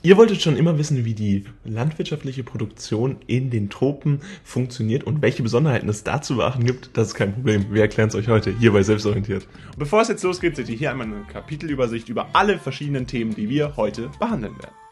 Ihr wolltet schon immer wissen, wie die landwirtschaftliche Produktion in den Tropen funktioniert und welche Besonderheiten es da zu beachten gibt. Das ist kein Problem. Wir erklären es euch heute hier bei Selbstorientiert. Und bevor es jetzt losgeht, seht ihr hier einmal eine Kapitelübersicht über alle verschiedenen Themen, die wir heute behandeln werden.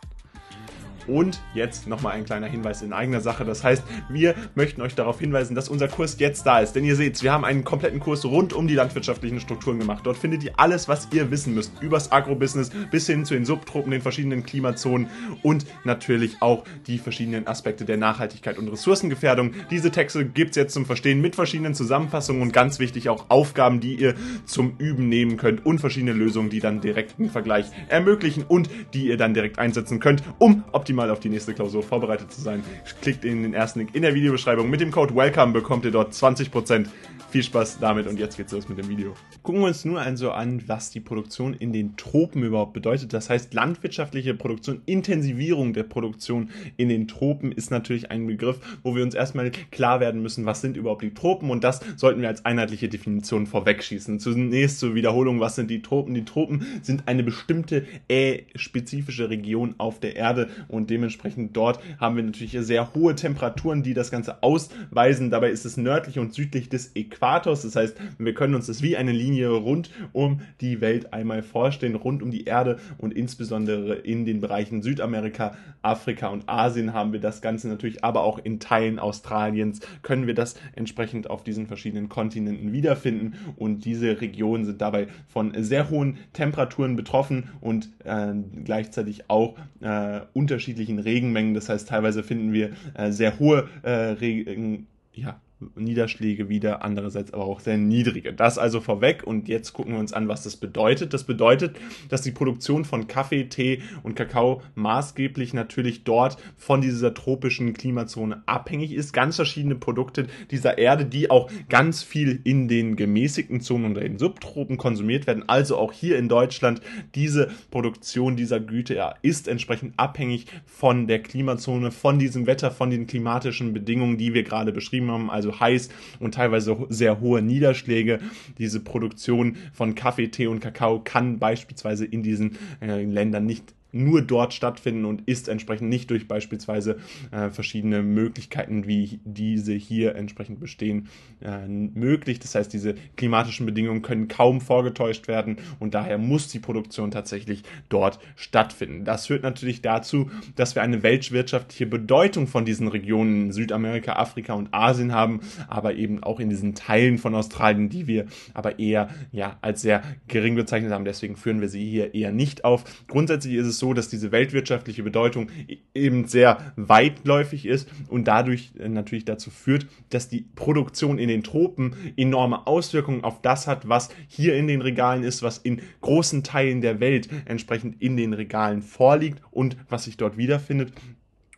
Und jetzt nochmal ein kleiner Hinweis in eigener Sache. Das heißt, wir möchten euch darauf hinweisen, dass unser Kurs jetzt da ist. Denn ihr seht, wir haben einen kompletten Kurs rund um die landwirtschaftlichen Strukturen gemacht. Dort findet ihr alles, was ihr wissen müsst. Übers Agrobusiness bis hin zu den Subtropen, den verschiedenen Klimazonen und natürlich auch die verschiedenen Aspekte der Nachhaltigkeit und Ressourcengefährdung. Diese Texte gibt es jetzt zum Verstehen mit verschiedenen Zusammenfassungen und ganz wichtig auch Aufgaben, die ihr zum Üben nehmen könnt und verschiedene Lösungen, die dann direkten Vergleich ermöglichen und die ihr dann direkt einsetzen könnt, um optimal optimal auf die nächste Klausur vorbereitet zu sein. Klickt in den ersten Link in der Videobeschreibung. Mit dem Code WELCOME bekommt ihr dort 20%. Viel Spaß damit und jetzt geht's los mit dem Video. Gucken wir uns nun also an, was die Produktion in den Tropen überhaupt bedeutet. Das heißt, landwirtschaftliche Produktion, Intensivierung der Produktion in den Tropen ist natürlich ein Begriff, wo wir uns erstmal klar werden müssen, was sind überhaupt die Tropen und das sollten wir als einheitliche Definition vorwegschießen. Zunächst zur Wiederholung, was sind die Tropen? Die Tropen sind eine bestimmte äh, spezifische Region auf der Erde und dementsprechend dort haben wir natürlich sehr hohe Temperaturen, die das Ganze ausweisen. Dabei ist es nördlich und südlich des Äquators. Das heißt, wir können uns das wie eine Linie rund um die Welt einmal vorstellen, rund um die Erde und insbesondere in den Bereichen Südamerika, Afrika und Asien haben wir das Ganze natürlich, aber auch in Teilen Australiens können wir das entsprechend auf diesen verschiedenen Kontinenten wiederfinden und diese Regionen sind dabei von sehr hohen Temperaturen betroffen und äh, gleichzeitig auch äh, unterschiedliche unterschiedlichen Regenmengen. Das heißt, teilweise finden wir äh, sehr hohe äh, Regen, ja, Niederschläge wieder, andererseits aber auch sehr niedrige. Das also vorweg und jetzt gucken wir uns an, was das bedeutet. Das bedeutet, dass die Produktion von Kaffee, Tee und Kakao maßgeblich natürlich dort von dieser tropischen Klimazone abhängig ist. Ganz verschiedene Produkte dieser Erde, die auch ganz viel in den gemäßigten Zonen und den Subtropen konsumiert werden. Also auch hier in Deutschland diese Produktion dieser Güte ja, ist entsprechend abhängig von der Klimazone, von diesem Wetter, von den klimatischen Bedingungen, die wir gerade beschrieben haben. Also also heiß und teilweise sehr hohe Niederschläge. Diese Produktion von Kaffee, Tee und Kakao kann beispielsweise in diesen äh, Ländern nicht nur dort stattfinden und ist entsprechend nicht durch beispielsweise äh, verschiedene Möglichkeiten, wie diese hier entsprechend bestehen, äh, möglich. Das heißt, diese klimatischen Bedingungen können kaum vorgetäuscht werden und daher muss die Produktion tatsächlich dort stattfinden. Das führt natürlich dazu, dass wir eine weltwirtschaftliche Bedeutung von diesen Regionen Südamerika, Afrika und Asien haben, aber eben auch in diesen Teilen von Australien, die wir aber eher ja als sehr gering bezeichnet haben. Deswegen führen wir sie hier eher nicht auf. Grundsätzlich ist es so, so, dass diese weltwirtschaftliche Bedeutung eben sehr weitläufig ist und dadurch äh, natürlich dazu führt, dass die Produktion in den Tropen enorme Auswirkungen auf das hat, was hier in den Regalen ist, was in großen Teilen der Welt entsprechend in den Regalen vorliegt und was sich dort wiederfindet.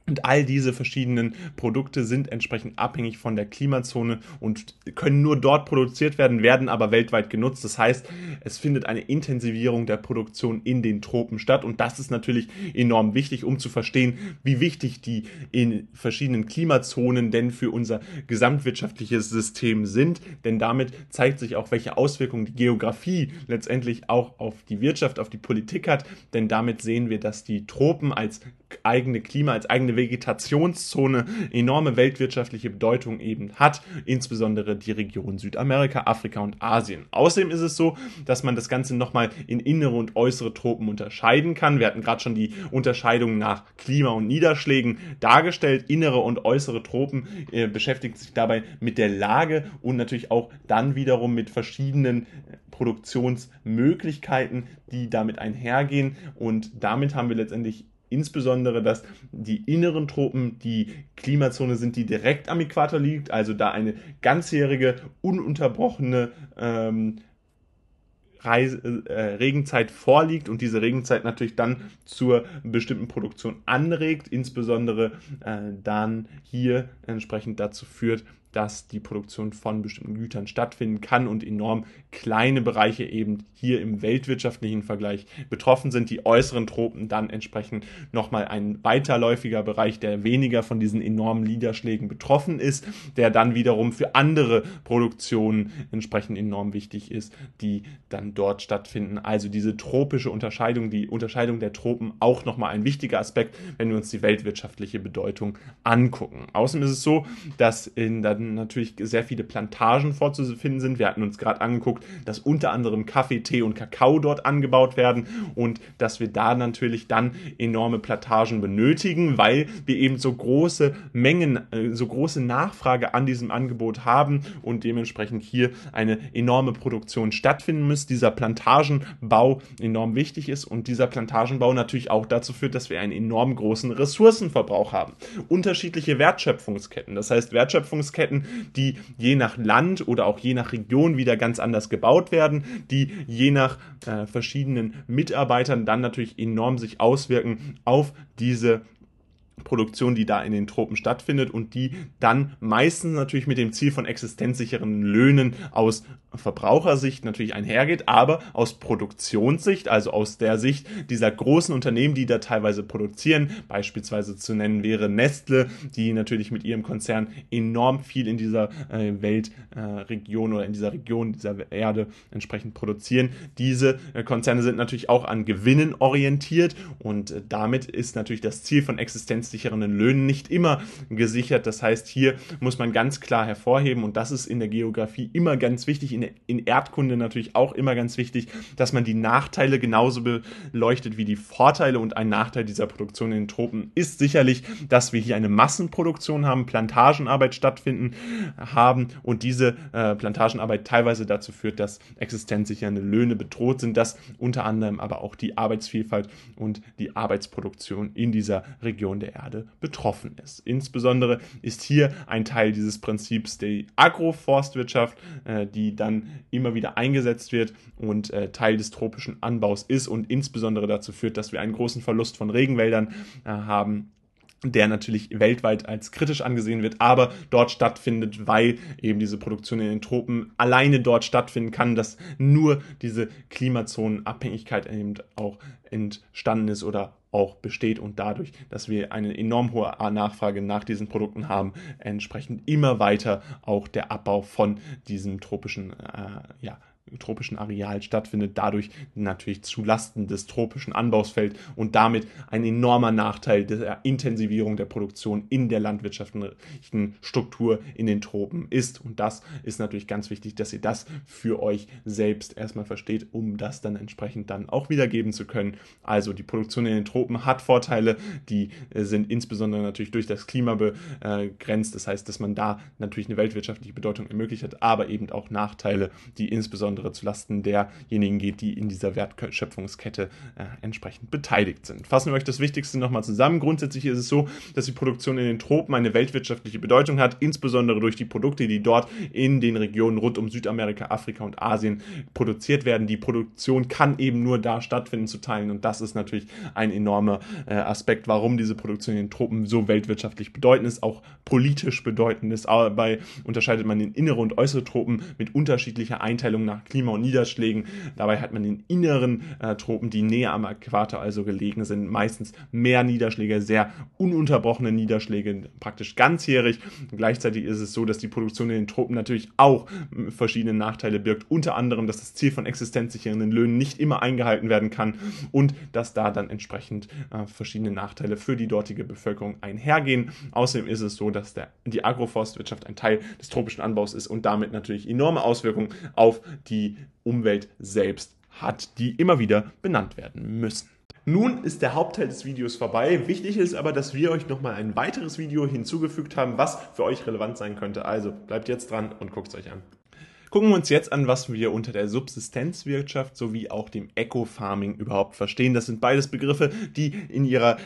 Und all diese verschiedenen Produkte sind entsprechend abhängig von der Klimazone und können nur dort produziert werden, werden aber weltweit genutzt. Das heißt, es findet eine Intensivierung der Produktion in den Tropen statt. Und das ist natürlich enorm wichtig, um zu verstehen, wie wichtig die in verschiedenen Klimazonen denn für unser gesamtwirtschaftliches System sind. Denn damit zeigt sich auch, welche Auswirkungen die Geografie letztendlich auch auf die Wirtschaft, auf die Politik hat. Denn damit sehen wir, dass die Tropen als eigene Klima, als eigene Vegetationszone enorme weltwirtschaftliche Bedeutung eben hat, insbesondere die Region Südamerika, Afrika und Asien. Außerdem ist es so, dass man das Ganze nochmal in innere und äußere Tropen unterscheiden kann. Wir hatten gerade schon die Unterscheidung nach Klima und Niederschlägen dargestellt. Innere und äußere Tropen äh, beschäftigt sich dabei mit der Lage und natürlich auch dann wiederum mit verschiedenen Produktionsmöglichkeiten, die damit einhergehen. Und damit haben wir letztendlich insbesondere, dass die inneren Tropen die Klimazone sind, die direkt am Äquator liegt, also da eine ganzjährige, ununterbrochene ähm, Reise, äh, Regenzeit vorliegt und diese Regenzeit natürlich dann zur bestimmten Produktion anregt, insbesondere äh, dann hier entsprechend dazu führt, dass die Produktion von bestimmten Gütern stattfinden kann und enorm kleine Bereiche eben hier im weltwirtschaftlichen Vergleich betroffen sind. Die äußeren Tropen dann entsprechend nochmal ein weiterläufiger Bereich, der weniger von diesen enormen Niederschlägen betroffen ist, der dann wiederum für andere Produktionen entsprechend enorm wichtig ist, die dann dort stattfinden. Also diese tropische Unterscheidung, die Unterscheidung der Tropen auch nochmal ein wichtiger Aspekt, wenn wir uns die weltwirtschaftliche Bedeutung angucken. Außerdem ist es so, dass in dann natürlich sehr viele Plantagen vorzufinden sind. Wir hatten uns gerade angeguckt, dass unter anderem Kaffee, Tee und Kakao dort angebaut werden und dass wir da natürlich dann enorme Plantagen benötigen, weil wir eben so große Mengen, äh, so große Nachfrage an diesem Angebot haben und dementsprechend hier eine enorme Produktion stattfinden muss. Dieser Plantagenbau enorm wichtig ist und dieser Plantagenbau natürlich auch dazu führt, dass wir einen enorm großen Ressourcenverbrauch haben. Unterschiedliche Wertschöpfungsketten, das heißt Wertschöpfungsketten, die je nach Land oder auch je nach Region wieder ganz anders gebaut werden, die je nach äh, verschiedenen Mitarbeitern dann natürlich enorm sich auswirken auf diese Produktion, die da in den Tropen stattfindet und die dann meistens natürlich mit dem Ziel von existenzsicheren Löhnen aus Verbrauchersicht natürlich einhergeht, aber aus Produktionssicht, also aus der Sicht dieser großen Unternehmen, die da teilweise produzieren, beispielsweise zu nennen wäre Nestle, die natürlich mit ihrem Konzern enorm viel in dieser äh, Weltregion äh, oder in dieser Region dieser Erde entsprechend produzieren. Diese äh, Konzerne sind natürlich auch an Gewinnen orientiert und äh, damit ist natürlich das Ziel von existenzsichernden Löhnen nicht immer gesichert. Das heißt, hier muss man ganz klar hervorheben und das ist in der Geografie immer ganz wichtig, in, in Erdkunde natürlich auch immer ganz wichtig, dass man die Nachteile genauso beleuchtet wie die Vorteile. Und ein Nachteil dieser Produktion in den Tropen ist sicherlich, dass wir hier eine Massenproduktion haben, Plantagenarbeit stattfinden haben und diese äh, Plantagenarbeit teilweise dazu führt, dass existenzsichernde Löhne bedroht sind, dass unter anderem aber auch die Arbeitsvielfalt und die Arbeitsproduktion in dieser Region der Erde betroffen ist. Insbesondere ist hier ein Teil dieses Prinzips die Agroforstwirtschaft, äh, die dann dann immer wieder eingesetzt wird und äh, Teil des tropischen Anbaus ist und insbesondere dazu führt, dass wir einen großen Verlust von Regenwäldern äh, haben der natürlich weltweit als kritisch angesehen wird, aber dort stattfindet, weil eben diese Produktion in den Tropen alleine dort stattfinden kann, dass nur diese Klimazonenabhängigkeit eben auch entstanden ist oder auch besteht und dadurch, dass wir eine enorm hohe Nachfrage nach diesen Produkten haben, entsprechend immer weiter auch der Abbau von diesem tropischen äh, ja, tropischen Areal stattfindet, dadurch natürlich zu Lasten des tropischen Anbaus fällt und damit ein enormer Nachteil der Intensivierung der Produktion in der landwirtschaftlichen Struktur in den Tropen ist. Und das ist natürlich ganz wichtig, dass ihr das für euch selbst erstmal versteht, um das dann entsprechend dann auch wiedergeben zu können. Also die Produktion in den Tropen hat Vorteile, die äh, sind insbesondere natürlich durch das Klima begrenzt. Das heißt, dass man da natürlich eine weltwirtschaftliche Bedeutung ermöglicht hat, aber eben auch Nachteile, die insbesondere insbesondere zulasten derjenigen geht, die in dieser Wertschöpfungskette äh, entsprechend beteiligt sind. Fassen wir euch das Wichtigste nochmal zusammen. Grundsätzlich ist es so, dass die Produktion in den Tropen eine weltwirtschaftliche Bedeutung hat, insbesondere durch die Produkte, die dort in den Regionen rund um Südamerika, Afrika und Asien produziert werden. Die Produktion kann eben nur da stattfinden zu teilen und das ist natürlich ein enormer äh, Aspekt, warum diese Produktion in den Tropen so weltwirtschaftlich bedeutend ist, auch politisch bedeutend ist. Dabei unterscheidet man in innere und äußere Tropen mit unterschiedlicher Einteilung nach Klima und Niederschlägen. Dabei hat man den inneren äh, Tropen, die näher am Äquator also gelegen sind, meistens mehr Niederschläge, sehr ununterbrochene Niederschläge, praktisch ganzjährig. Gleichzeitig ist es so, dass die Produktion in den Tropen natürlich auch verschiedene Nachteile birgt, unter anderem, dass das Ziel von existenzsichernden Löhnen nicht immer eingehalten werden kann und dass da dann entsprechend äh, verschiedene Nachteile für die dortige Bevölkerung einhergehen. Außerdem ist es so, dass der, die Agroforstwirtschaft ein Teil des tropischen Anbaus ist und damit natürlich enorme Auswirkungen auf die Umwelt selbst hat, die immer wieder benannt werden müssen. Nun ist der Hauptteil des Videos vorbei. Wichtig ist aber, dass wir euch nochmal ein weiteres Video hinzugefügt haben, was für euch relevant sein könnte. Also bleibt jetzt dran und guckt es euch an. Gucken wir uns jetzt an, was wir unter der Subsistenzwirtschaft sowie auch dem Eco-Farming überhaupt verstehen. Das sind beides Begriffe, die in ihrer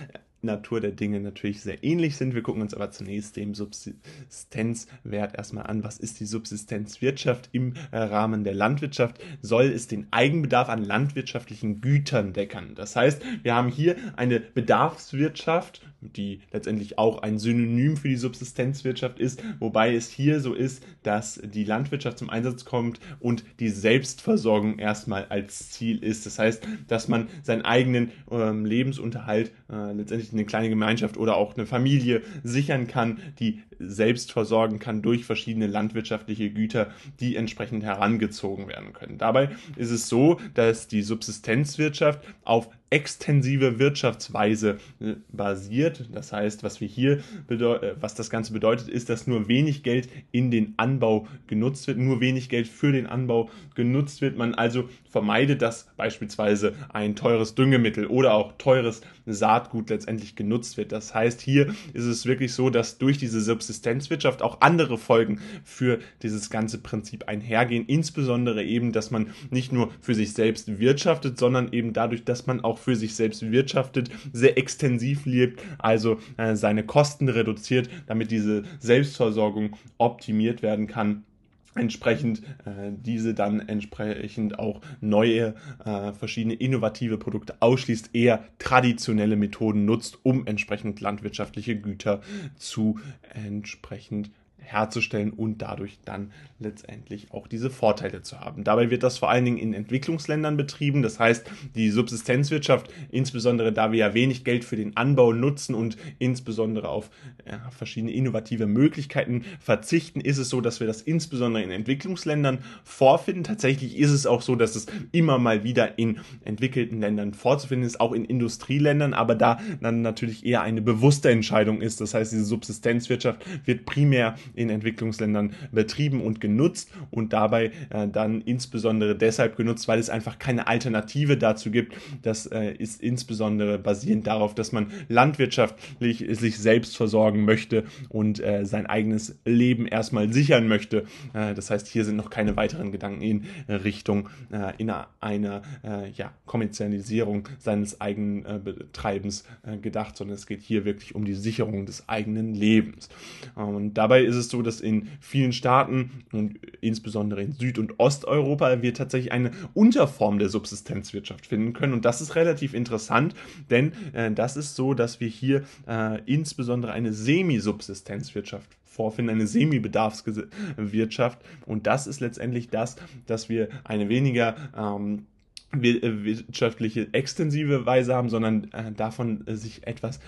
Natur der Dinge natürlich sehr ähnlich sind. Wir gucken uns aber zunächst den Subsistenzwert erstmal an. Was ist die Subsistenzwirtschaft im äh, Rahmen der Landwirtschaft? Soll es den Eigenbedarf an landwirtschaftlichen Gütern deckern? Das heißt, wir haben hier eine Bedarfswirtschaft die letztendlich auch ein Synonym für die Subsistenzwirtschaft ist, wobei es hier so ist, dass die Landwirtschaft zum Einsatz kommt und die Selbstversorgung erstmal als Ziel ist. Das heißt, dass man seinen eigenen ähm, Lebensunterhalt äh, letztendlich eine kleine Gemeinschaft oder auch eine Familie sichern kann, die selbst versorgen kann durch verschiedene landwirtschaftliche Güter, die entsprechend herangezogen werden können. Dabei ist es so, dass die Subsistenzwirtschaft auf extensive Wirtschaftsweise äh, basiert. Das heißt, was wir hier äh, was das Ganze bedeutet, ist, dass nur wenig Geld in den Anbau genutzt wird, nur wenig Geld für den Anbau genutzt wird. Man also vermeidet, dass beispielsweise ein teures Düngemittel oder auch teures Saatgut letztendlich genutzt wird. Das heißt, hier ist es wirklich so, dass durch diese Subsistenzwirtschaft auch andere Folgen für dieses ganze Prinzip einhergehen. Insbesondere eben, dass man nicht nur für sich selbst wirtschaftet, sondern eben dadurch, dass man auch für sich selbst wirtschaftet, sehr extensiv lebt, also äh, seine Kosten reduziert, damit diese Selbstversorgung optimiert werden kann. Entsprechend äh, diese dann entsprechend auch neue, äh, verschiedene innovative Produkte ausschließt, eher traditionelle Methoden nutzt, um entsprechend landwirtschaftliche Güter zu entsprechend herzustellen und dadurch dann letztendlich auch diese Vorteile zu haben. Dabei wird das vor allen Dingen in Entwicklungsländern betrieben. Das heißt, die Subsistenzwirtschaft, insbesondere da wir ja wenig Geld für den Anbau nutzen und insbesondere auf ja, verschiedene innovative Möglichkeiten verzichten, ist es so, dass wir das insbesondere in Entwicklungsländern vorfinden. Tatsächlich ist es auch so, dass es immer mal wieder in entwickelten Ländern vorzufinden ist, auch in Industrieländern, aber da dann natürlich eher eine bewusste Entscheidung ist. Das heißt, diese Subsistenzwirtschaft wird primär in Entwicklungsländern betrieben und genutzt und dabei äh, dann insbesondere deshalb genutzt, weil es einfach keine Alternative dazu gibt. Das äh, ist insbesondere basierend darauf, dass man landwirtschaftlich sich selbst versorgen möchte und äh, sein eigenes Leben erstmal sichern möchte. Äh, das heißt, hier sind noch keine weiteren Gedanken in Richtung äh, in einer äh, ja, Kommerzialisierung seines eigenen Betreibens gedacht, sondern es geht hier wirklich um die Sicherung des eigenen Lebens. Und dabei ist es es so, dass in vielen Staaten und insbesondere in Süd- und Osteuropa wir tatsächlich eine Unterform der Subsistenzwirtschaft finden können. Und das ist relativ interessant, denn äh, das ist so, dass wir hier äh, insbesondere eine Semi-Subsistenzwirtschaft vorfinden, eine Semi-Bedarfswirtschaft. Und das ist letztendlich das, dass wir eine weniger ähm, äh, wirtschaftliche extensive Weise haben, sondern äh, davon äh, sich etwas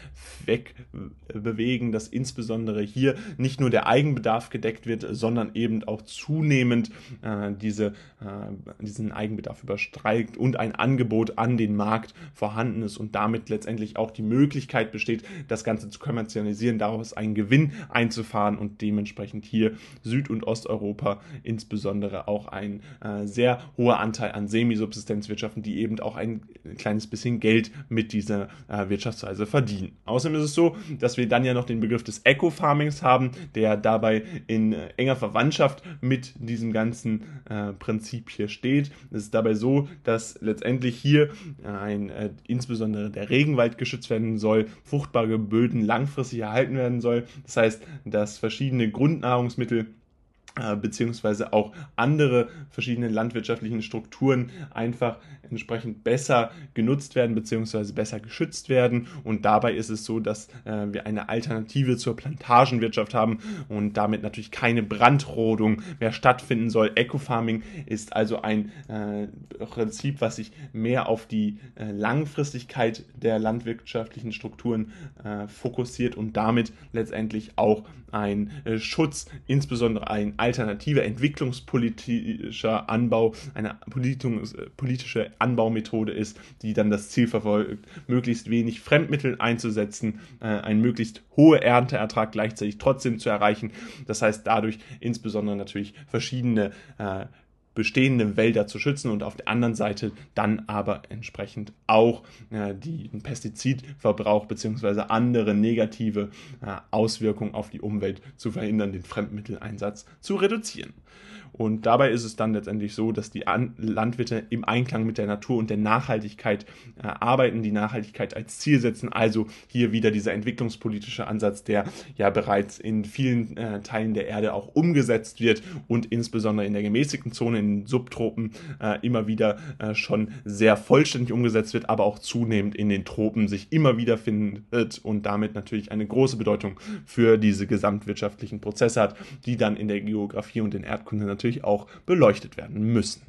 wegbewegen, dass insbesondere hier nicht nur der Eigenbedarf gedeckt wird, sondern eben auch zunehmend äh, diese, äh, diesen Eigenbedarf überstreikt und ein Angebot an den Markt vorhanden ist und damit letztendlich auch die Möglichkeit besteht, das Ganze zu kommerzialisieren, daraus einen Gewinn einzufahren und dementsprechend hier Süd- und Osteuropa insbesondere auch ein äh, sehr hoher Anteil an Semisubsistenz Volkswirtschaften, die eben auch ein kleines bisschen Geld mit dieser äh, Wirtschaftsweise verdienen. Außerdem ist es so, dass wir dann ja noch den Begriff des Eco-Farmings haben, der dabei in äh, enger Verwandtschaft mit diesem ganzen äh, Prinzip hier steht. Es ist dabei so, dass letztendlich hier ein, äh, insbesondere der Regenwald geschützt werden soll, fruchtbare Böden langfristig erhalten werden soll. Das heißt, dass verschiedene Grundnahrungsmittel äh, beziehungsweise auch andere verschiedene landwirtschaftlichen Strukturen einfach entsprechend besser genutzt werden beziehungsweise besser geschützt werden und dabei ist es so, dass äh, wir eine Alternative zur Plantagenwirtschaft haben und damit natürlich keine Brandrodung mehr stattfinden soll. Ecofarming ist also ein äh, Prinzip, was sich mehr auf die äh, Langfristigkeit der landwirtschaftlichen Strukturen äh, fokussiert und damit letztendlich auch ein äh, Schutz, insbesondere ein alternative entwicklungspolitischer Anbau, eine politische Anbaumethode ist, die dann das Ziel verfolgt, möglichst wenig Fremdmittel einzusetzen, äh, einen möglichst hohe Ernteertrag gleichzeitig trotzdem zu erreichen. Das heißt dadurch insbesondere natürlich verschiedene äh, bestehende Wälder zu schützen und auf der anderen Seite dann aber entsprechend auch äh, den Pestizidverbrauch bzw. andere negative äh, Auswirkungen auf die Umwelt zu verhindern, den Fremdmitteleinsatz zu reduzieren. Und dabei ist es dann letztendlich so, dass die An Landwirte im Einklang mit der Natur und der Nachhaltigkeit äh, arbeiten, die Nachhaltigkeit als Ziel setzen. Also hier wieder dieser entwicklungspolitische Ansatz, der ja bereits in vielen äh, Teilen der Erde auch umgesetzt wird und insbesondere in der gemäßigten Zone, den Subtropen äh, immer wieder äh, schon sehr vollständig umgesetzt wird, aber auch zunehmend in den Tropen sich immer wieder findet und damit natürlich eine große Bedeutung für diese gesamtwirtschaftlichen Prozesse hat, die dann in der Geografie und in Erdkunde natürlich auch beleuchtet werden müssen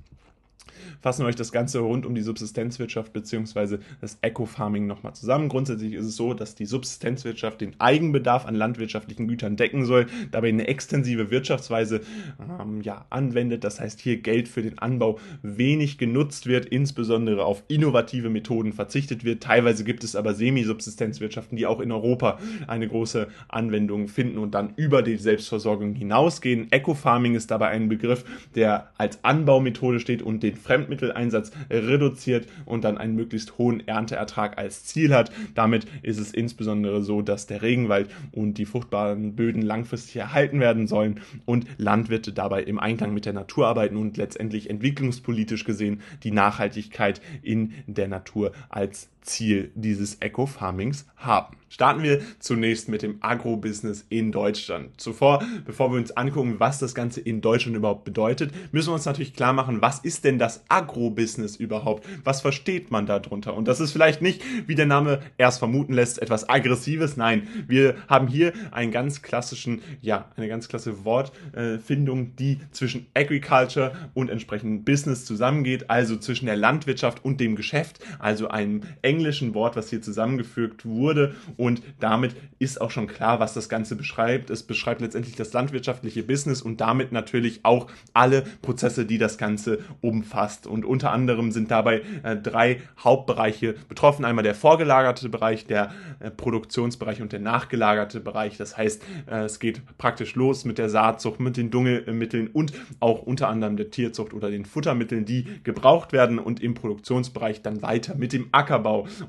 fassen wir euch das Ganze rund um die Subsistenzwirtschaft bzw. das Eco-Farming nochmal zusammen. Grundsätzlich ist es so, dass die Subsistenzwirtschaft den Eigenbedarf an landwirtschaftlichen Gütern decken soll, dabei eine extensive Wirtschaftsweise ähm, ja, anwendet. Das heißt, hier Geld für den Anbau wenig genutzt wird, insbesondere auf innovative Methoden verzichtet wird. Teilweise gibt es aber Semi-Subsistenzwirtschaften, die auch in Europa eine große Anwendung finden und dann über die Selbstversorgung hinausgehen. Eco-Farming ist dabei ein Begriff, der als Anbaumethode steht und den Fremdmitteleinsatz reduziert und dann einen möglichst hohen Ernteertrag als Ziel hat. Damit ist es insbesondere so, dass der Regenwald und die fruchtbaren Böden langfristig erhalten werden sollen und Landwirte dabei im Einklang mit der Natur arbeiten und letztendlich entwicklungspolitisch gesehen die Nachhaltigkeit in der Natur als Ziel dieses Eco-Farmings haben. Starten wir zunächst mit dem Agrobusiness in Deutschland. Zuvor, bevor wir uns angucken, was das Ganze in Deutschland überhaupt bedeutet, müssen wir uns natürlich klar machen, was ist denn das Agrobusiness überhaupt? Was versteht man darunter? Und das ist vielleicht nicht, wie der Name erst vermuten lässt, etwas Aggressives. Nein, wir haben hier einen ganz klassischen, ja, eine ganz klasse Wortfindung, die zwischen Agriculture und entsprechend Business zusammengeht, also zwischen der Landwirtschaft und dem Geschäft, also einem englischen Wort, was hier zusammengefügt wurde und damit ist auch schon klar, was das Ganze beschreibt. Es beschreibt letztendlich das landwirtschaftliche Business und damit natürlich auch alle Prozesse, die das Ganze umfasst. Und unter anderem sind dabei äh, drei Hauptbereiche betroffen. Einmal der vorgelagerte Bereich, der äh, Produktionsbereich und der nachgelagerte Bereich. Das heißt, äh, es geht praktisch los mit der Saatzucht, mit den Dungelmitteln und auch unter anderem der Tierzucht oder den Futtermitteln, die gebraucht werden und im Produktionsbereich dann weiter mit dem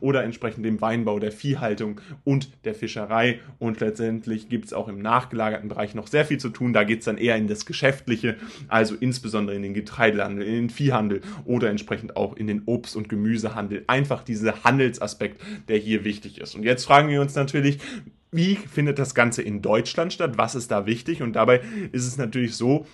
Oder entsprechend dem Weinbau, der Viehhaltung und der Fischerei. Und letztendlich gibt es auch im nachgelagerten Bereich noch sehr viel zu tun. Da geht es dann eher in das Geschäftliche, also insbesondere in den Getreidehandel, in den Viehhandel oder entsprechend auch in den Obst- und Gemüsehandel. Einfach dieser Handelsaspekt, der hier wichtig ist. Und jetzt fragen wir uns natürlich, wie findet das Ganze in Deutschland statt? Was ist da wichtig? Und dabei ist es natürlich so,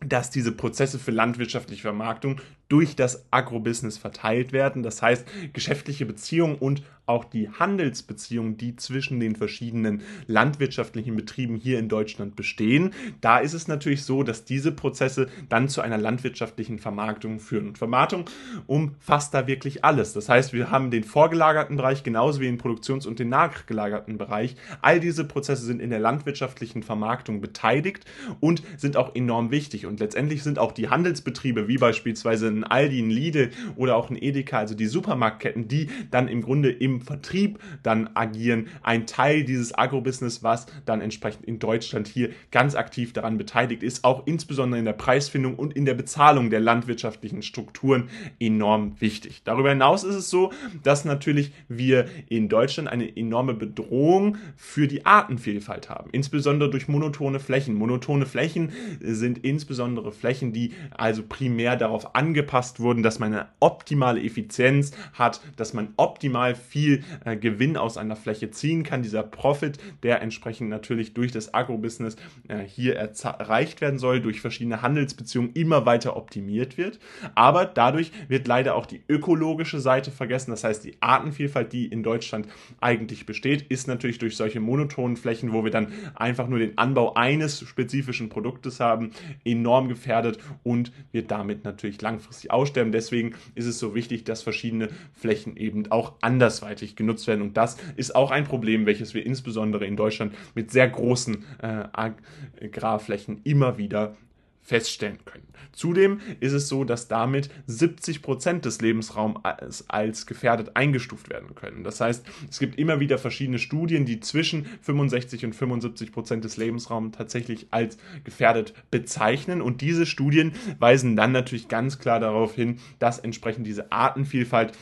dass diese Prozesse für landwirtschaftliche Vermarktung durch das Agrobusiness verteilt werden. Das heißt, geschäftliche Beziehungen und auch die Handelsbeziehungen, die zwischen den verschiedenen landwirtschaftlichen Betrieben hier in Deutschland bestehen. Da ist es natürlich so, dass diese Prozesse dann zu einer landwirtschaftlichen Vermarktung führen. Und Vermarktung umfasst da wirklich alles. Das heißt, wir haben den vorgelagerten Bereich genauso wie den Produktions- und den nachgelagerten Bereich. All diese Prozesse sind in der landwirtschaftlichen Vermarktung beteiligt und sind auch enorm wichtig. Und letztendlich sind auch die Handelsbetriebe, wie beispielsweise ein Aldi, ein Lidl oder auch ein Edeka, also die Supermarktketten, die dann im Grunde im Vertrieb dann agieren, ein Teil dieses Agrobusiness, was dann entsprechend in Deutschland hier ganz aktiv daran beteiligt ist, auch insbesondere in der Preisfindung und in der Bezahlung der landwirtschaftlichen Strukturen enorm wichtig. Darüber hinaus ist es so, dass natürlich wir in Deutschland eine enorme Bedrohung für die Artenvielfalt haben, insbesondere durch monotone Flächen. Monotone Flächen sind insbesondere Flächen, die also primär darauf angepasst wurden, dass man eine optimale Effizienz hat, dass man optimal viel äh, Gewinn aus einer Fläche ziehen kann. Dieser Profit, der entsprechend natürlich durch das Agrobusiness äh, hier erreicht werden soll, durch verschiedene Handelsbeziehungen immer weiter optimiert wird. Aber dadurch wird leider auch die ökologische Seite vergessen. Das heißt, die Artenvielfalt, die in Deutschland eigentlich besteht, ist natürlich durch solche monotonen Flächen, wo wir dann einfach nur den Anbau eines spezifischen Produktes haben, enorm gefährdet und wird damit natürlich langfristig aussterben. Deswegen ist es so wichtig, dass verschiedene Flächen eben auch andersweitig genutzt werden. Und das ist auch ein Problem, welches wir insbesondere in Deutschland mit sehr großen äh, Agrarflächen immer wieder feststellen können. Zudem ist es so, dass damit 70 Prozent des Lebensraums als gefährdet eingestuft werden können. Das heißt, es gibt immer wieder verschiedene Studien, die zwischen 65 und 75 Prozent des Lebensraums tatsächlich als gefährdet bezeichnen. Und diese Studien weisen dann natürlich ganz klar darauf hin, dass entsprechend diese Artenvielfalt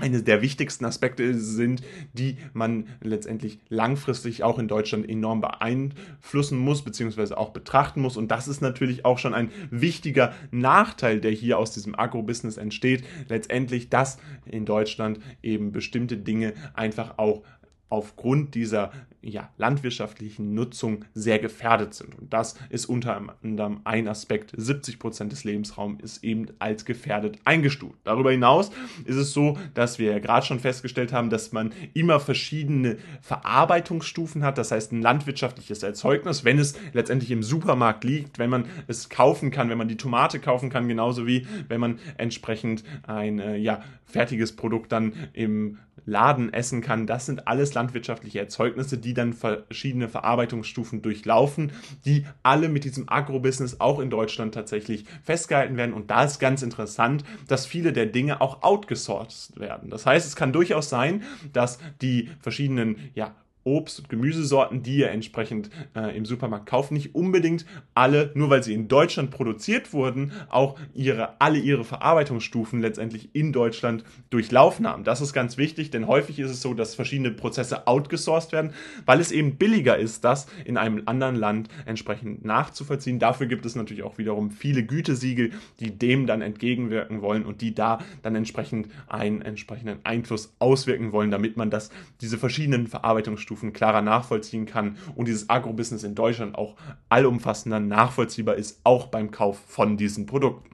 eine der wichtigsten Aspekte sind, die man letztendlich langfristig auch in Deutschland enorm beeinflussen muss, beziehungsweise auch betrachten muss. Und das ist natürlich auch schon ein wichtiger Nachteil, der hier aus diesem Agrobusiness entsteht. Letztendlich, dass in Deutschland eben bestimmte Dinge einfach auch aufgrund dieser ja, landwirtschaftlichen Nutzung sehr gefährdet sind. Und das ist unter anderem ein Aspekt. 70 Prozent des Lebensraums ist eben als gefährdet eingestuft. Darüber hinaus ist es so, dass wir gerade schon festgestellt haben, dass man immer verschiedene Verarbeitungsstufen hat. Das heißt, ein landwirtschaftliches Erzeugnis, wenn es letztendlich im Supermarkt liegt, wenn man es kaufen kann, wenn man die Tomate kaufen kann, genauso wie wenn man entsprechend ein äh, ja, fertiges Produkt dann im Laden essen kann. Das sind alles landwirtschaftliche Erzeugnisse, die dann verschiedene Verarbeitungsstufen durchlaufen, die alle mit diesem Agrobusiness auch in Deutschland tatsächlich festgehalten werden. Und da ist ganz interessant, dass viele der Dinge auch outgesourced werden. Das heißt, es kann durchaus sein, dass die verschiedenen ja, Obst- und Gemüsesorten, die ihr entsprechend äh, im Supermarkt kauft, nicht unbedingt alle, nur weil sie in Deutschland produziert wurden, auch ihre, alle ihre Verarbeitungsstufen letztendlich in Deutschland durchlaufen haben. Das ist ganz wichtig, denn häufig ist es so, dass verschiedene Prozesse outgesourced werden, weil es eben billiger ist, das in einem anderen Land entsprechend nachzuvollziehen. Dafür gibt es natürlich auch wiederum viele Gütesiegel, die dem dann entgegenwirken wollen und die da dann entsprechend einen entsprechenden Einfluss auswirken wollen, damit man das, diese verschiedenen Verarbeitungsstufen Stufen klarer nachvollziehen kann und dieses Agrobusiness in Deutschland auch allumfassender nachvollziehbar ist, auch beim Kauf von diesen Produkten.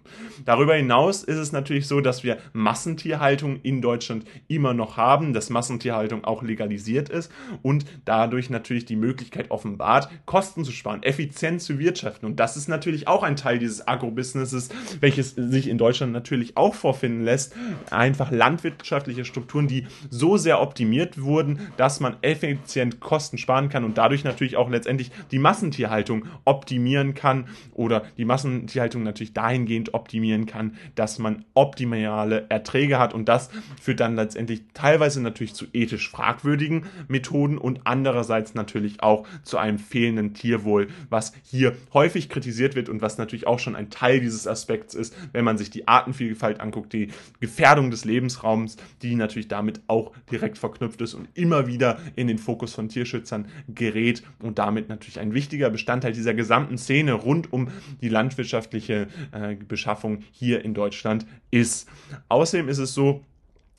Darüber hinaus ist es natürlich so, dass wir Massentierhaltung in Deutschland immer noch haben, dass Massentierhaltung auch legalisiert ist und dadurch natürlich die Möglichkeit offenbart, Kosten zu sparen, effizient zu wirtschaften. Und das ist natürlich auch ein Teil dieses Agrobusinesses, welches sich in Deutschland natürlich auch vorfinden lässt. Einfach landwirtschaftliche Strukturen, die so sehr optimiert wurden, dass man effizient Kosten sparen kann und dadurch natürlich auch letztendlich die Massentierhaltung optimieren kann oder die Massentierhaltung natürlich dahingehend optimieren kann, dass man optimale Erträge hat und das führt dann letztendlich teilweise natürlich zu ethisch fragwürdigen Methoden und andererseits natürlich auch zu einem fehlenden Tierwohl, was hier häufig kritisiert wird und was natürlich auch schon ein Teil dieses Aspekts ist, wenn man sich die Artenvielfalt anguckt, die Gefährdung des Lebensraums, die natürlich damit auch direkt verknüpft ist und immer wieder in den Fokus von Tierschützern gerät und damit natürlich ein wichtiger Bestandteil dieser gesamten Szene rund um die landwirtschaftliche äh, Beschaffung hier in Deutschland ist. Außerdem ist es so,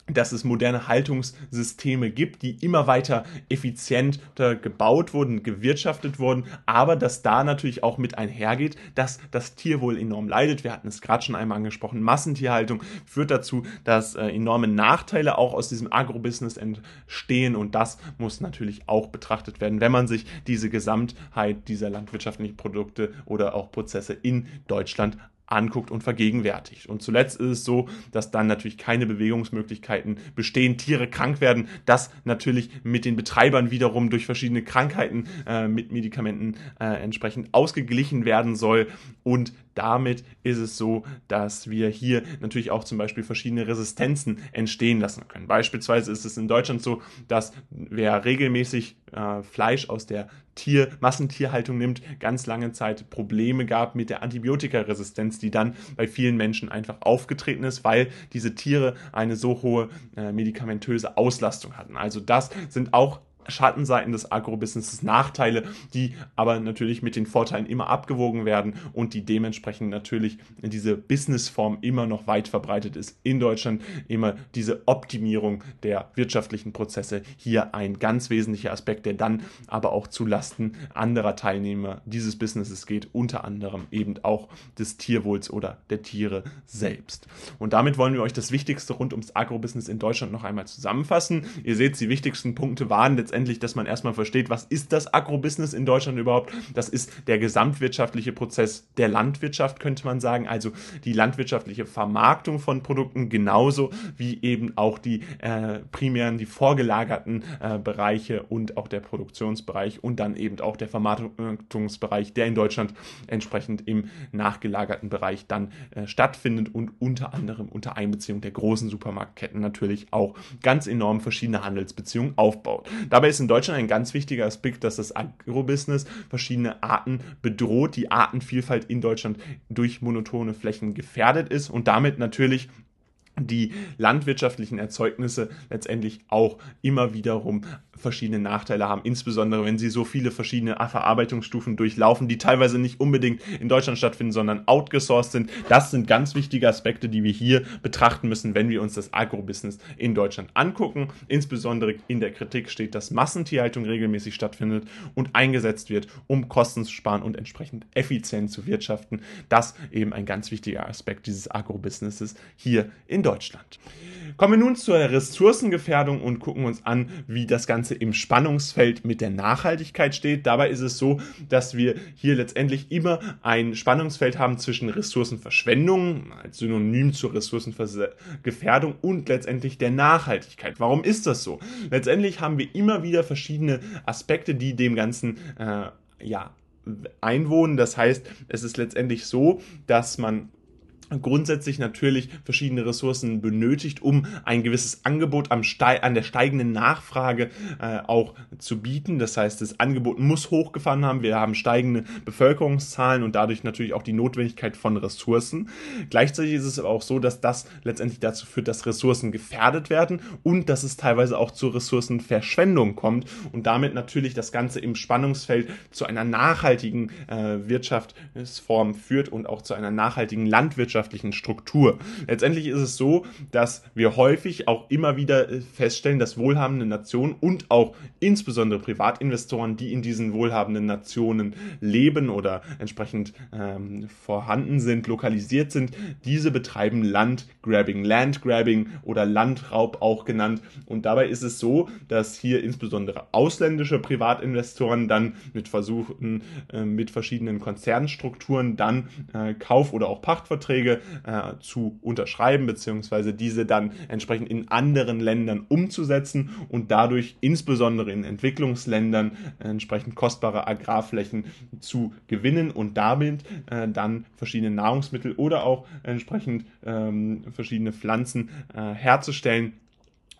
dass es moderne Haltungssysteme gibt, die immer weiter effizienter gebaut wurden, gewirtschaftet wurden, aber dass da natürlich auch mit einhergeht, dass das Tierwohl enorm leidet. Wir hatten es gerade schon einmal angesprochen. Massentierhaltung führt dazu, dass äh, enorme Nachteile auch aus diesem Agrobusiness entstehen und das muss natürlich auch betrachtet werden, wenn man sich diese Gesamtheit dieser landwirtschaftlichen Produkte oder auch Prozesse in Deutschland anguckt und vergegenwärtigt. Und zuletzt ist es so, dass dann natürlich keine Bewegungsmöglichkeiten bestehen, Tiere krank werden, das natürlich mit den Betreibern wiederum durch verschiedene Krankheiten äh, mit Medikamenten äh, entsprechend ausgeglichen werden soll und damit ist es so, dass wir hier natürlich auch zum Beispiel verschiedene Resistenzen entstehen lassen können. Beispielsweise ist es in Deutschland so, dass wer regelmäßig äh, Fleisch aus der Tier Massentierhaltung nimmt, ganz lange Zeit Probleme gab mit der Antibiotikaresistenz, die dann bei vielen Menschen einfach aufgetreten ist, weil diese Tiere eine so hohe äh, medikamentöse Auslastung hatten. Also das sind auch Schattenseiten des Agrobusinesses, Nachteile, die aber natürlich mit den Vorteilen immer abgewogen werden und die dementsprechend natürlich diese Businessform immer noch weit verbreitet ist in Deutschland. Immer diese Optimierung der wirtschaftlichen Prozesse hier ein ganz wesentlicher Aspekt, der dann aber auch zu Lasten anderer Teilnehmer dieses Businesses geht, unter anderem eben auch des Tierwohls oder der Tiere selbst. Und damit wollen wir euch das Wichtigste rund ums Agrobusiness in Deutschland noch einmal zusammenfassen. Ihr seht, die wichtigsten Punkte waren letztendlich letztendlich, dass man erstmal versteht, was ist das Agrobusiness in Deutschland überhaupt? Das ist der gesamtwirtschaftliche Prozess der Landwirtschaft, könnte man sagen. Also die landwirtschaftliche Vermarktung von Produkten genauso wie eben auch die äh, primären, die vorgelagerten äh, Bereiche und auch der Produktionsbereich und dann eben auch der Vermarktungsbereich, der in Deutschland entsprechend im nachgelagerten Bereich dann äh, stattfindet und unter anderem unter Einbeziehung der großen Supermarktketten natürlich auch ganz enorm verschiedene Handelsbeziehungen aufbaut. Dabei Dabei ist in Deutschland ein ganz wichtiger Aspekt, dass das Agrobusiness verschiedene Arten bedroht, die Artenvielfalt in Deutschland durch monotone Flächen gefährdet ist und damit natürlich die landwirtschaftlichen Erzeugnisse letztendlich auch immer wiederum verschiedene Nachteile haben, insbesondere wenn sie so viele verschiedene Verarbeitungsstufen durchlaufen, die teilweise nicht unbedingt in Deutschland stattfinden, sondern outgesourced sind. Das sind ganz wichtige Aspekte, die wir hier betrachten müssen, wenn wir uns das Agrobusiness in Deutschland angucken. Insbesondere in der Kritik steht, dass Massentierhaltung regelmäßig stattfindet und eingesetzt wird, um Kosten zu sparen und entsprechend effizient zu wirtschaften. Das eben ein ganz wichtiger Aspekt dieses Agrobusinesses hier in Deutschland. Kommen wir nun zur Ressourcengefährdung und gucken uns an, wie das Ganze im Spannungsfeld mit der Nachhaltigkeit steht. Dabei ist es so, dass wir hier letztendlich immer ein Spannungsfeld haben zwischen Ressourcenverschwendung als Synonym zur Ressourcengefährdung und letztendlich der Nachhaltigkeit. Warum ist das so? Letztendlich haben wir immer wieder verschiedene Aspekte, die dem Ganzen äh, ja, einwohnen. Das heißt, es ist letztendlich so, dass man grundsätzlich natürlich verschiedene Ressourcen benötigt, um ein gewisses Angebot am an der steigenden Nachfrage äh, auch zu bieten. Das heißt, das Angebot muss hochgefahren haben. Wir haben steigende Bevölkerungszahlen und dadurch natürlich auch die Notwendigkeit von Ressourcen. Gleichzeitig ist es aber auch so, dass das letztendlich dazu führt, dass Ressourcen gefährdet werden und dass es teilweise auch zu Ressourcenverschwendung kommt und damit natürlich das Ganze im Spannungsfeld zu einer nachhaltigen äh, Wirtschaftsform führt und auch zu einer nachhaltigen Landwirtschaft gesellschaftlichen Struktur. Letztendlich ist es so, dass wir häufig auch immer wieder äh, feststellen, dass wohlhabende Nationen und auch insbesondere Privatinvestoren, die in diesen wohlhabenden Nationen leben oder entsprechend ähm, vorhanden sind, lokalisiert sind, diese betreiben Landgrabbing, Landgrabbing oder Landraub auch genannt. Und dabei ist es so, dass hier insbesondere ausländische Privatinvestoren dann mit Versuchen, äh, mit verschiedenen Konzernstrukturen dann äh, Kauf- oder auch Pachtverträge Verträge äh, zu unterschreiben, beziehungsweise diese dann entsprechend in anderen Ländern umzusetzen und dadurch insbesondere in Entwicklungsländern äh, entsprechend kostbare Agrarflächen zu gewinnen und damit äh, dann verschiedene Nahrungsmittel oder auch entsprechend ähm, verschiedene Pflanzen äh, herzustellen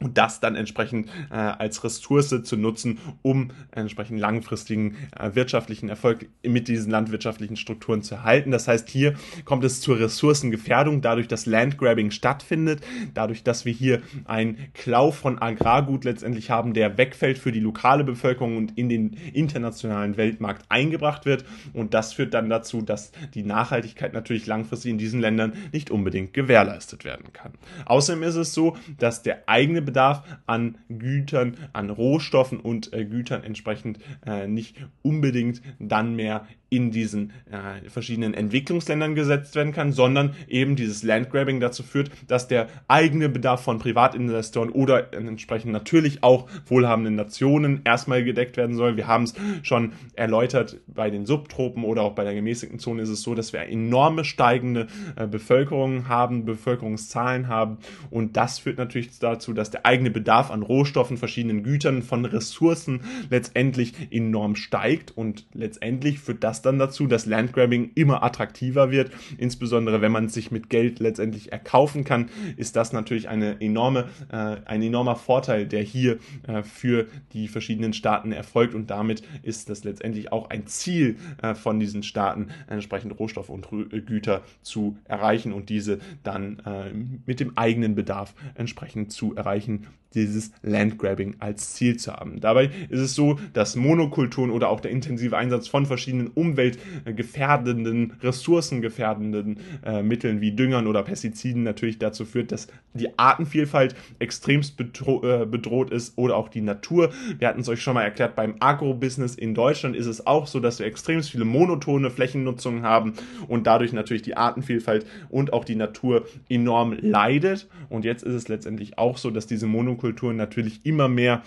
und das dann entsprechend äh, als Ressource zu nutzen, um entsprechend langfristigen äh, wirtschaftlichen Erfolg mit diesen landwirtschaftlichen Strukturen zu erhalten. Das heißt, hier kommt es zur Ressourcengefährdung, dadurch, dass Landgrabbing stattfindet, dadurch, dass wir hier ein Klau von Agrargut letztendlich haben, der wegfällt für die lokale Bevölkerung und in den internationalen Weltmarkt eingebracht wird. Und das führt dann dazu, dass die Nachhaltigkeit natürlich langfristig in diesen Ländern nicht unbedingt gewährleistet werden kann. Außerdem ist es so, dass der eigene Bedarf an Gütern, an Rohstoffen und äh, Gütern entsprechend äh, nicht unbedingt dann mehr in diesen äh, verschiedenen Entwicklungsländern gesetzt werden kann, sondern eben dieses Landgrabbing dazu führt, dass der eigene Bedarf von Privatinvestoren oder entsprechend natürlich auch wohlhabenden Nationen erstmal gedeckt werden soll. Wir haben es schon erläutert, bei den Subtropen oder auch bei der gemäßigten Zone ist es so, dass wir enorme steigende äh, Bevölkerung haben, Bevölkerungszahlen haben und das führt natürlich dazu, dass der eigene Bedarf an Rohstoffen, verschiedenen Gütern, von Ressourcen letztendlich enorm steigt und letztendlich führt das dann dazu, dass Landgrabbing immer attraktiver wird. Insbesondere wenn man sich mit Geld letztendlich erkaufen kann, ist das natürlich eine enorme, äh, ein enormer Vorteil, der hier äh, für die verschiedenen Staaten erfolgt und damit ist das letztendlich auch ein Ziel äh, von diesen Staaten, entsprechend Rohstoffe und äh, Güter zu erreichen und diese dann äh, mit dem eigenen Bedarf entsprechend zu erreichen, dieses Landgrabbing als Ziel zu haben. Dabei ist es so, dass Monokulturen oder auch der intensive Einsatz von verschiedenen umweltgefährdenden, ressourcengefährdenden äh, Mitteln wie Düngern oder Pestiziden natürlich dazu führt, dass die Artenvielfalt extremst bedro äh, bedroht ist oder auch die Natur. Wir hatten es euch schon mal erklärt, beim Agrobusiness in Deutschland ist es auch so, dass wir extremst viele monotone Flächennutzungen haben und dadurch natürlich die Artenvielfalt und auch die Natur enorm leidet. Und jetzt ist es letztendlich auch so, dass diese Monokulturen Monokulturen natürlich immer mehr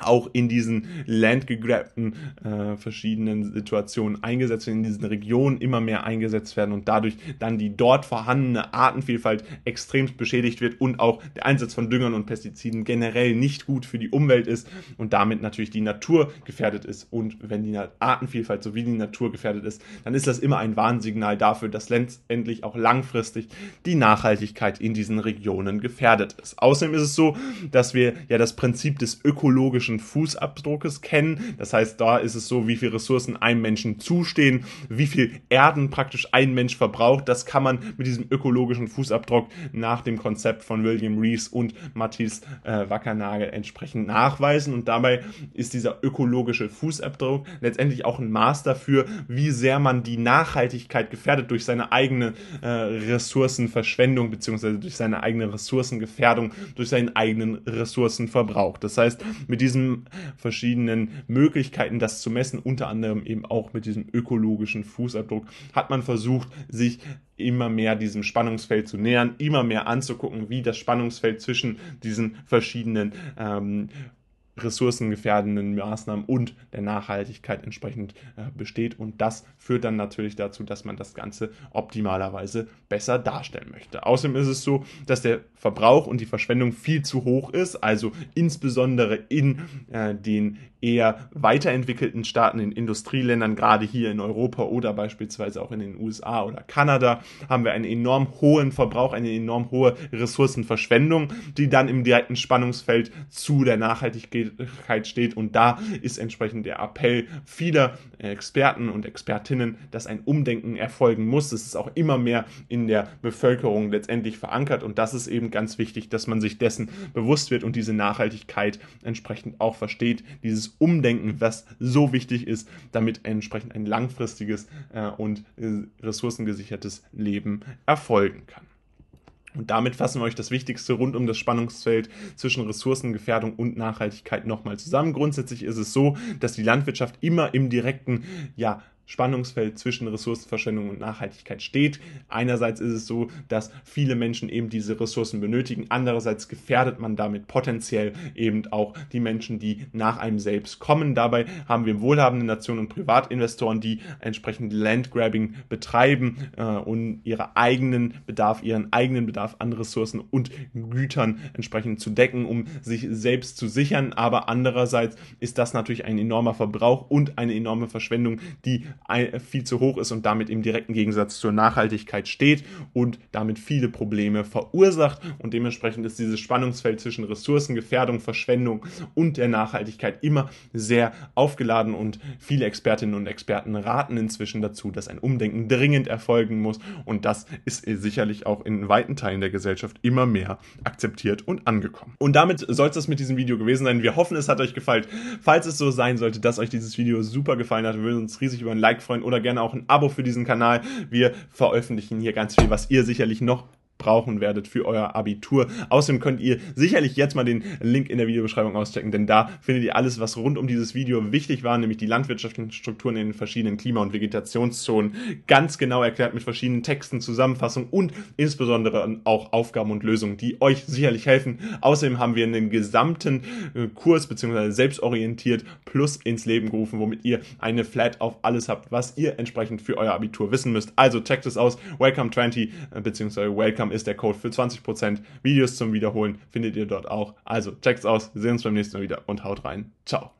auch in diesen landgegrabten äh, verschiedenen Situationen eingesetzt werden, in diesen Regionen immer mehr eingesetzt werden und dadurch dann die dort vorhandene Artenvielfalt extremst beschädigt wird und auch der Einsatz von Düngern und Pestiziden generell nicht gut für die Umwelt ist und damit natürlich die Natur gefährdet ist und wenn die Artenvielfalt sowie die Natur gefährdet ist, dann ist das immer ein Warnsignal dafür, dass letztendlich auch langfristig die Nachhaltigkeit in diesen Regionen gefährdet ist. Außerdem ist es so, dass wir ja das Prinzip des ökologischen ökologischen Fußabdruckes kennen. Das heißt, da ist es so, wie viel Ressourcen einem Menschen zustehen, wie viel Erden praktisch ein Mensch verbraucht. Das kann man mit diesem ökologischen Fußabdruck nach dem Konzept von William Rees und Matthias äh, Wackernagel entsprechend nachweisen. Und dabei ist dieser ökologische Fußabdruck letztendlich auch ein Maß dafür, wie sehr man die Nachhaltigkeit gefährdet durch seine eigene äh, Ressourcenverschwendung beziehungsweise durch seine eigene Ressourcengefährdung, durch seinen eigenen Ressourcenverbrauch. Das heißt, mit diesen verschiedenen Möglichkeiten, das zu messen, unter anderem eben auch mit diesem ökologischen Fußabdruck, hat man versucht, sich immer mehr diesem Spannungsfeld zu nähern, immer mehr anzugucken, wie das Spannungsfeld zwischen diesen verschiedenen ähm, ressourcengefährdenden Maßnahmen und der Nachhaltigkeit entsprechend äh, besteht. Und das führt dann natürlich dazu, dass man das Ganze optimalerweise besser darstellen möchte. Außerdem ist es so, dass der Verbrauch und die Verschwendung viel zu hoch ist, also insbesondere in äh, den eher weiterentwickelten Staaten, in Industrieländern, gerade hier in Europa oder beispielsweise auch in den USA oder Kanada, haben wir einen enorm hohen Verbrauch, eine enorm hohe Ressourcenverschwendung, die dann im direkten Spannungsfeld zu der Nachhaltigkeit steht. Und da ist entsprechend der Appell vieler Experten und Expertinnen, dass ein Umdenken erfolgen muss. Das ist auch immer mehr in der Bevölkerung letztendlich verankert. Und das ist eben ganz wichtig, dass man sich dessen bewusst wird und diese Nachhaltigkeit entsprechend auch versteht. Dieses Umdenken, was so wichtig ist, damit entsprechend ein langfristiges äh, und äh, ressourcengesichertes Leben erfolgen kann. Und damit fassen wir euch das Wichtigste rund um das Spannungsfeld zwischen Ressourcengefährdung und Nachhaltigkeit nochmal zusammen. Grundsätzlich ist es so, dass die Landwirtschaft immer im direkten, ja, Spannungsfeld zwischen Ressourcenverschwendung und Nachhaltigkeit steht. Einerseits ist es so, dass viele Menschen eben diese Ressourcen benötigen. Andererseits gefährdet man damit potenziell eben auch die Menschen, die nach einem selbst kommen. Dabei haben wir wohlhabende Nationen und Privatinvestoren, die entsprechend Landgrabbing betreiben äh, und ihre eigenen Bedarf, ihren eigenen Bedarf an Ressourcen und Gütern entsprechend zu decken, um sich selbst zu sichern. Aber andererseits ist das natürlich ein enormer Verbrauch und eine enorme Verschwendung, die viel zu hoch ist und damit im direkten Gegensatz zur Nachhaltigkeit steht und damit viele Probleme verursacht. Und dementsprechend ist dieses Spannungsfeld zwischen Ressourcengefährdung, Verschwendung und der Nachhaltigkeit immer sehr aufgeladen und viele Expertinnen und Experten raten inzwischen dazu, dass ein Umdenken dringend erfolgen muss und das ist sicherlich auch in weiten Teilen der Gesellschaft immer mehr akzeptiert und angekommen. Und damit soll es mit diesem Video gewesen sein. Wir hoffen, es hat euch gefallen. Falls es so sein sollte, dass euch dieses Video super gefallen hat, würden wir uns riesig über ein Like freuen oder gerne auch ein Abo für diesen Kanal. Wir veröffentlichen hier ganz viel, was ihr sicherlich noch brauchen werdet für euer Abitur. Außerdem könnt ihr sicherlich jetzt mal den Link in der Videobeschreibung auschecken, denn da findet ihr alles, was rund um dieses Video wichtig war, nämlich die landwirtschaftlichen Strukturen in den verschiedenen Klima- und Vegetationszonen, ganz genau erklärt mit verschiedenen Texten, Zusammenfassungen und insbesondere auch Aufgaben und Lösungen, die euch sicherlich helfen. Außerdem haben wir einen gesamten äh, Kurs bzw. selbstorientiert plus ins Leben gerufen, womit ihr eine Flat auf alles habt, was ihr entsprechend für euer Abitur wissen müsst. Also checkt es aus. Welcome 20 äh, bzw. Welcome Welcome ist der Code für 20%. Videos zum Wiederholen findet ihr dort auch. Also checkt's aus. Wir sehen uns beim nächsten Mal wieder und haut rein. Ciao.